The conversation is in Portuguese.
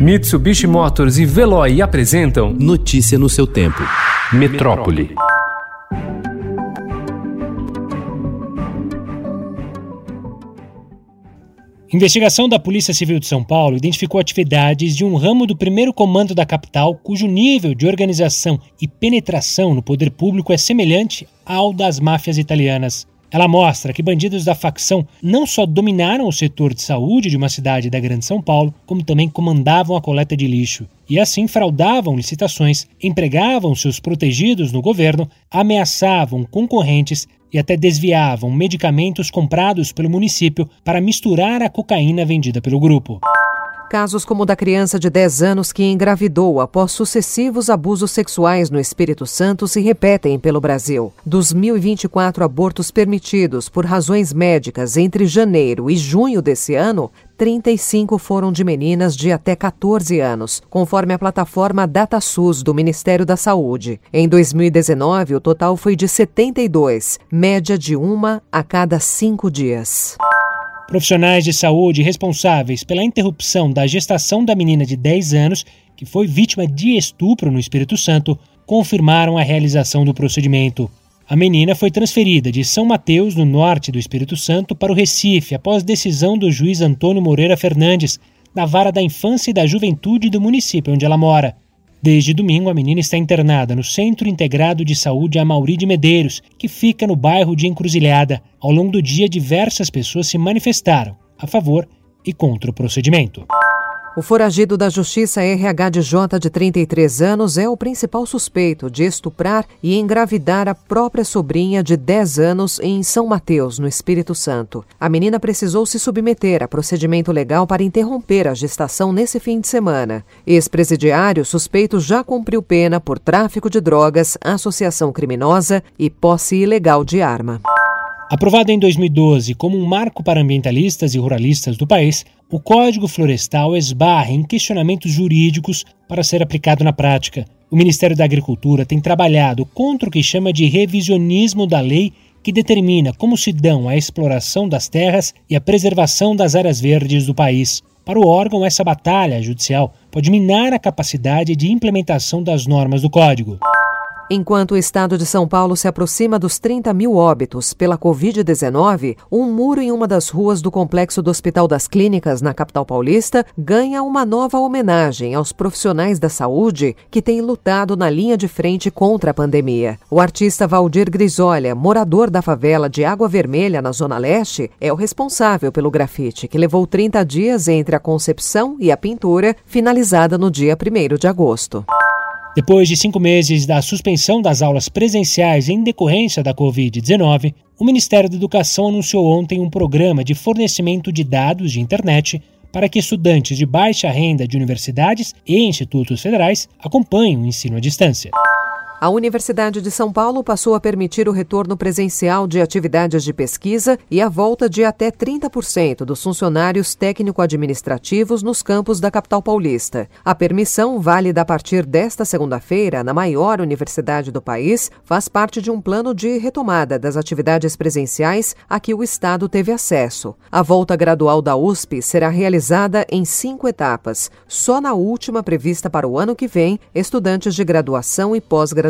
Mitsubishi Motors e Veloy apresentam Notícia no seu tempo. Metrópole. Investigação da Polícia Civil de São Paulo identificou atividades de um ramo do primeiro comando da capital cujo nível de organização e penetração no poder público é semelhante ao das máfias italianas. Ela mostra que bandidos da facção não só dominaram o setor de saúde de uma cidade da Grande São Paulo, como também comandavam a coleta de lixo. E assim fraudavam licitações, empregavam seus protegidos no governo, ameaçavam concorrentes e até desviavam medicamentos comprados pelo município para misturar a cocaína vendida pelo grupo. Casos como o da criança de 10 anos que engravidou após sucessivos abusos sexuais no Espírito Santo se repetem pelo Brasil. Dos 1.024 abortos permitidos por razões médicas entre janeiro e junho desse ano, 35 foram de meninas de até 14 anos, conforme a plataforma DataSUS do Ministério da Saúde. Em 2019, o total foi de 72, média de uma a cada cinco dias. Profissionais de saúde responsáveis pela interrupção da gestação da menina de 10 anos, que foi vítima de estupro no Espírito Santo, confirmaram a realização do procedimento. A menina foi transferida de São Mateus, no norte do Espírito Santo, para o Recife após decisão do juiz Antônio Moreira Fernandes, da Vara da Infância e da Juventude do município onde ela mora. Desde domingo, a menina está internada no Centro Integrado de Saúde Amauri de Medeiros, que fica no bairro de Encruzilhada. Ao longo do dia, diversas pessoas se manifestaram a favor e contra o procedimento. O foragido da Justiça RHDJ de 33 anos é o principal suspeito de estuprar e engravidar a própria sobrinha de 10 anos em São Mateus, no Espírito Santo. A menina precisou se submeter a procedimento legal para interromper a gestação nesse fim de semana. Ex-presidiário suspeito já cumpriu pena por tráfico de drogas, associação criminosa e posse ilegal de arma. Aprovado em 2012 como um marco para ambientalistas e ruralistas do país, o Código Florestal esbarra em questionamentos jurídicos para ser aplicado na prática. O Ministério da Agricultura tem trabalhado contra o que chama de revisionismo da lei que determina como se dão a exploração das terras e a preservação das áreas verdes do país. Para o órgão, essa batalha judicial pode minar a capacidade de implementação das normas do Código. Enquanto o estado de São Paulo se aproxima dos 30 mil óbitos pela Covid-19, um muro em uma das ruas do complexo do Hospital das Clínicas, na capital paulista, ganha uma nova homenagem aos profissionais da saúde que têm lutado na linha de frente contra a pandemia. O artista Valdir Grisolha, morador da favela de Água Vermelha, na Zona Leste, é o responsável pelo grafite, que levou 30 dias entre a concepção e a pintura, finalizada no dia 1 de agosto. Depois de cinco meses da suspensão das aulas presenciais em decorrência da Covid-19, o Ministério da Educação anunciou ontem um programa de fornecimento de dados de internet para que estudantes de baixa renda de universidades e institutos federais acompanhem o ensino à distância. A Universidade de São Paulo passou a permitir o retorno presencial de atividades de pesquisa e a volta de até 30% dos funcionários técnico-administrativos nos campos da capital paulista. A permissão, válida a partir desta segunda-feira, na maior universidade do país, faz parte de um plano de retomada das atividades presenciais a que o Estado teve acesso. A volta gradual da USP será realizada em cinco etapas. Só na última, prevista para o ano que vem, estudantes de graduação e pós-graduação